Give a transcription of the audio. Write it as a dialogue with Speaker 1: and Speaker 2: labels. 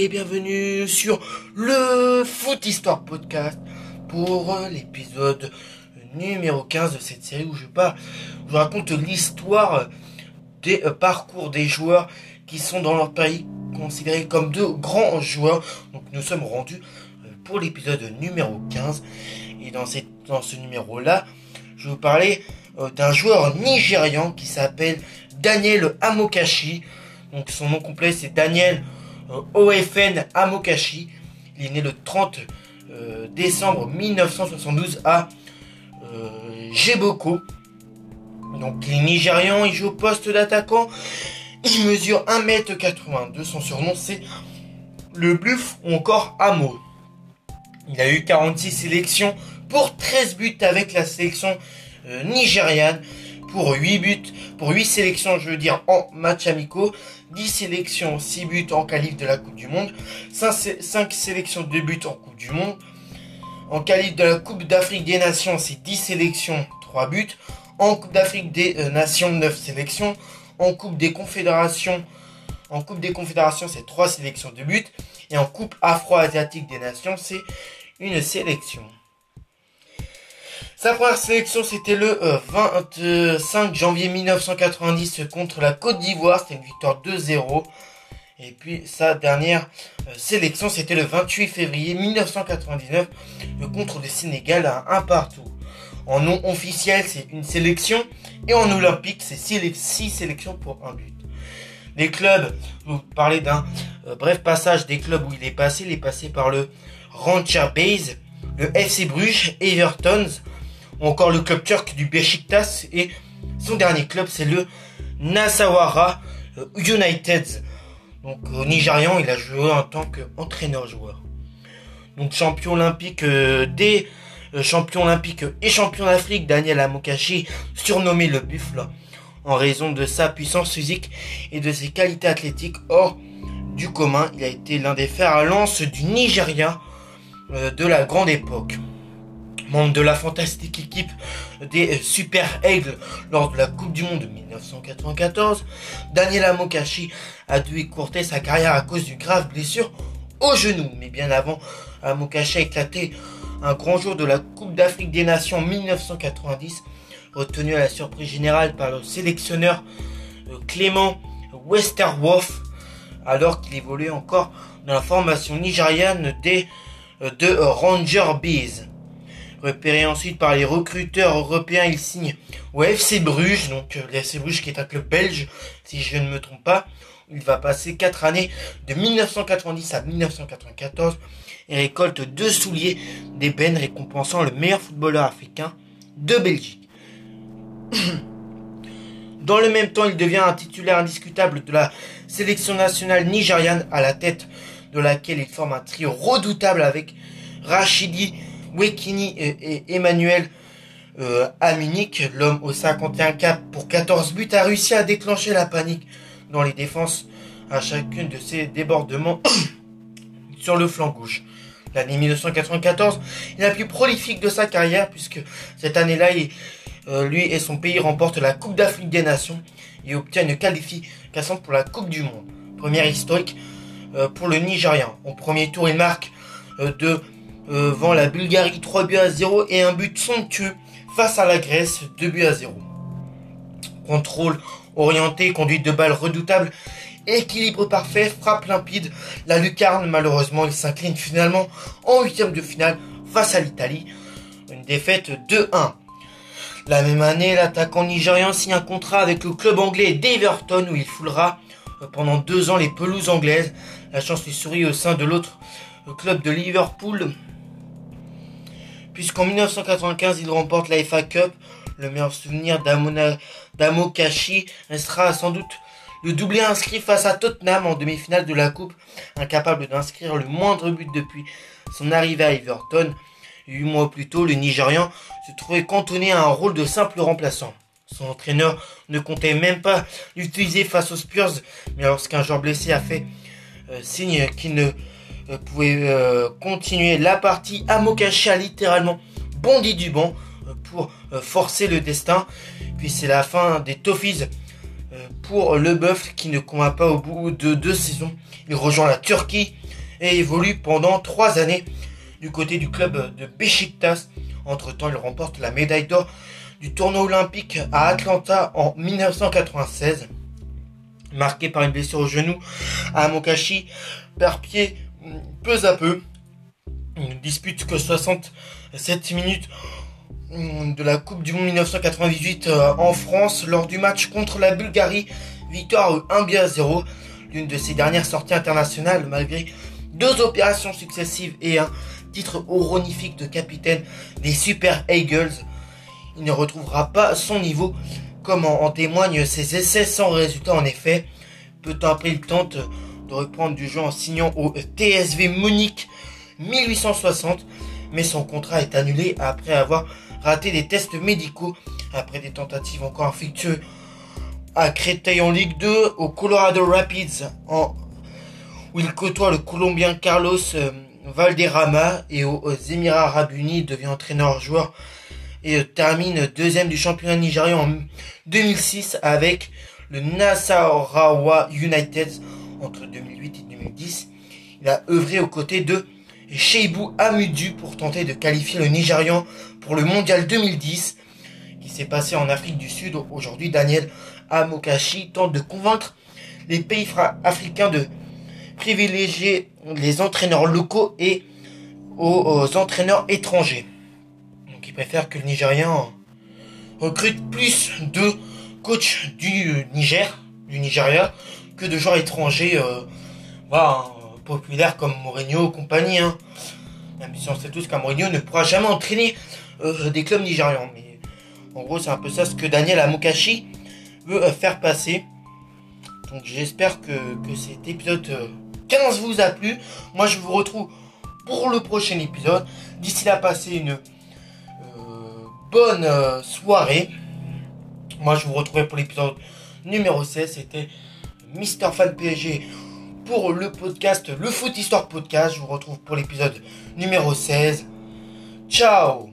Speaker 1: et bienvenue sur le Foot Histoire Podcast pour euh, l'épisode numéro 15 de cette série où je, pas, je raconte l'histoire des euh, parcours des joueurs qui sont dans leur pays considérés comme de grands joueurs. Donc nous sommes rendus euh, pour l'épisode numéro 15 et dans, cette, dans ce numéro là je vais vous parler d'un joueur nigérian qui s'appelle Daniel Amokashi. Donc son nom complet c'est Daniel euh, OFN Amokashi. Il est né le 30 euh, décembre 1972 à euh, Jeboko. Donc il est nigérian, il joue au poste d'attaquant. Il mesure 1m82. Son surnom c'est le Bluff ou encore Amo. Il a eu 46 sélections pour 13 buts avec la sélection nigériane pour 8 buts, pour 8 sélections, je veux dire, en match amicaux, 10 sélections, 6 buts en qualif de la Coupe du Monde, 5, sélections, 2 buts en Coupe du Monde, en qualif de la Coupe d'Afrique des Nations, c'est 10 sélections, 3 buts, en Coupe d'Afrique des euh, Nations, 9 sélections, en Coupe des Confédérations, en Coupe des Confédérations, c'est 3 sélections, 2 buts, et en Coupe Afro-Asiatique des Nations, c'est une sélection. Sa première sélection, c'était le 25 euh, janvier 1990 contre la Côte d'Ivoire. C'était une victoire 2-0. Et puis sa dernière euh, sélection, c'était le 28 février 1999 contre le Sénégal à un partout. En nom officiel, c'est une sélection. Et en olympique, c'est 6 sélections pour un but. Les clubs, vous parlez d'un euh, bref passage des clubs où il est passé. Il est passé par le Rancher Base, le FC Bruges, Everton, encore le club turc du Besiktas et son dernier club c'est le Nasawara euh, United. Donc au Nigérian, il a joué en tant qu'entraîneur-joueur. Donc champion olympique euh, des euh, champions olympiques et champion d'Afrique, Daniel Amokashi, surnommé le buffle en raison de sa puissance physique et de ses qualités athlétiques hors du commun. Il a été l'un des fers à lance du Nigeria de la grande époque membre de la fantastique équipe des Super Eagles lors de la Coupe du Monde de 1994, Daniel Amokashi a dû écourter sa carrière à cause d'une grave blessure au genou. Mais bien avant, Amokashi a éclaté un grand jour de la Coupe d'Afrique des Nations 1990, retenu à la surprise générale par le sélectionneur euh, Clément Westerhoff, alors qu'il évoluait encore dans la formation nigériane des euh, de Ranger Bees. Repéré ensuite par les recruteurs européens, il signe au FC Bruges, donc euh, le FC Bruges qui est un club belge, si je ne me trompe pas. Il va passer 4 années de 1990 à 1994 et récolte deux souliers d'ébène récompensant le meilleur footballeur africain de Belgique. Dans le même temps, il devient un titulaire indiscutable de la sélection nationale nigériane à la tête de laquelle il forme un trio redoutable avec Rachidi Wekini et, Emmanuel euh, l'homme au 51 cap pour 14 buts, a réussi à déclencher la panique dans les défenses à chacune de ses débordements sur le flanc gauche. L'année 1994 est la plus prolifique de sa carrière puisque cette année-là, euh, lui et son pays remportent la Coupe d'Afrique des Nations et obtiennent une qualification pour la Coupe du Monde. Première historique euh, pour le Nigérian. Au premier tour, il marque euh, de euh, vend la Bulgarie 3 buts à 0 et un but somptueux face à la Grèce 2 buts à 0. Contrôle orienté, conduite de balle redoutable, équilibre parfait, frappe limpide. La lucarne, malheureusement, il s'incline finalement en huitième de finale face à l'Italie. Une défaite 2-1. La même année, l'attaquant nigérian signe un contrat avec le club anglais d'Everton où il foulera euh, pendant deux ans les pelouses anglaises. La chance lui sourit au sein de l'autre club de Liverpool puisqu'en 1995 il remporte la FA Cup. Le meilleur souvenir d'Amokashi restera sans doute le doublé inscrit face à Tottenham en demi-finale de la Coupe, incapable d'inscrire le moindre but depuis son arrivée à Everton. Huit mois plus tôt, le Nigérian se trouvait cantonné à un rôle de simple remplaçant. Son entraîneur ne comptait même pas l'utiliser face aux Spurs, mais lorsqu'un joueur blessé a fait euh, signe qu'il ne euh, pouvez euh, continuer la partie. Amokashi a littéralement bondi du banc euh, pour forcer le destin. Puis c'est la fin des Toffees pour le Buff qui ne combat pas au bout de deux saisons. Il rejoint la Turquie et évolue pendant trois années du côté du club de Besiktas. Entre-temps, il remporte la médaille d'or du tournoi olympique à Atlanta en 1996. Marqué par une blessure au genou, Amokashi perd pied peu à peu. Il ne dispute que 67 minutes de la Coupe du Monde 1998 euh, en France lors du match contre la Bulgarie. Victoire 1 à 0. L'une de ses dernières sorties internationales malgré deux opérations successives et un titre honorifique de capitaine des Super Eagles. Il ne retrouvera pas son niveau comme en, témoignent ses essais sans résultat en effet. Peu temps après il tente de reprendre du jeu en signant au TSV Munich 1860 mais son contrat est annulé après avoir raté des tests médicaux. Après des tentatives encore infectieuses à Créteil en Ligue 2, au Colorado Rapids en, où il côtoie le Colombien Carlos euh, Valderrama et aux, Émirats Arabes Unis devient entraîneur-joueur et euh, termine deuxième du championnat nigérian en 2006 avec le Nasarawa United entre 2008 et 2010. Il a œuvré aux côtés de Sheibou Amudu pour tenter de qualifier le Nigérian pour le Mondial 2010 qui s'est passé en Afrique du Sud. Aujourd'hui, Daniel Amokashi tente de convaincre les pays africains de privilégier les entraîneurs locaux et aux, entraîneurs étrangers. Donc il préfère que le Nigérian recrute plus de coachs du Niger, du Nigeria, que de joueurs étrangers euh, voilà, populaires comme Mourinho compagnie. Hein. Même si on sait tous qu'un Mourinho ne pourra jamais entraîner euh, des clubs nigérians. Mais en gros, c'est un peu ça ce que Daniel Amokashi veut euh, faire passer. Donc j'espère que, cet épisode 15 euh, vous a plu. Moi, je vous retrouve pour le prochain épisode. D'ici là, passez une bonne soirée. Moi, je vous retrouverai pour l'épisode numéro 16. C'était Mister Fan PSG pour le podcast, le Foot Histoire Podcast. Je vous retrouve pour l'épisode numéro 16. Ciao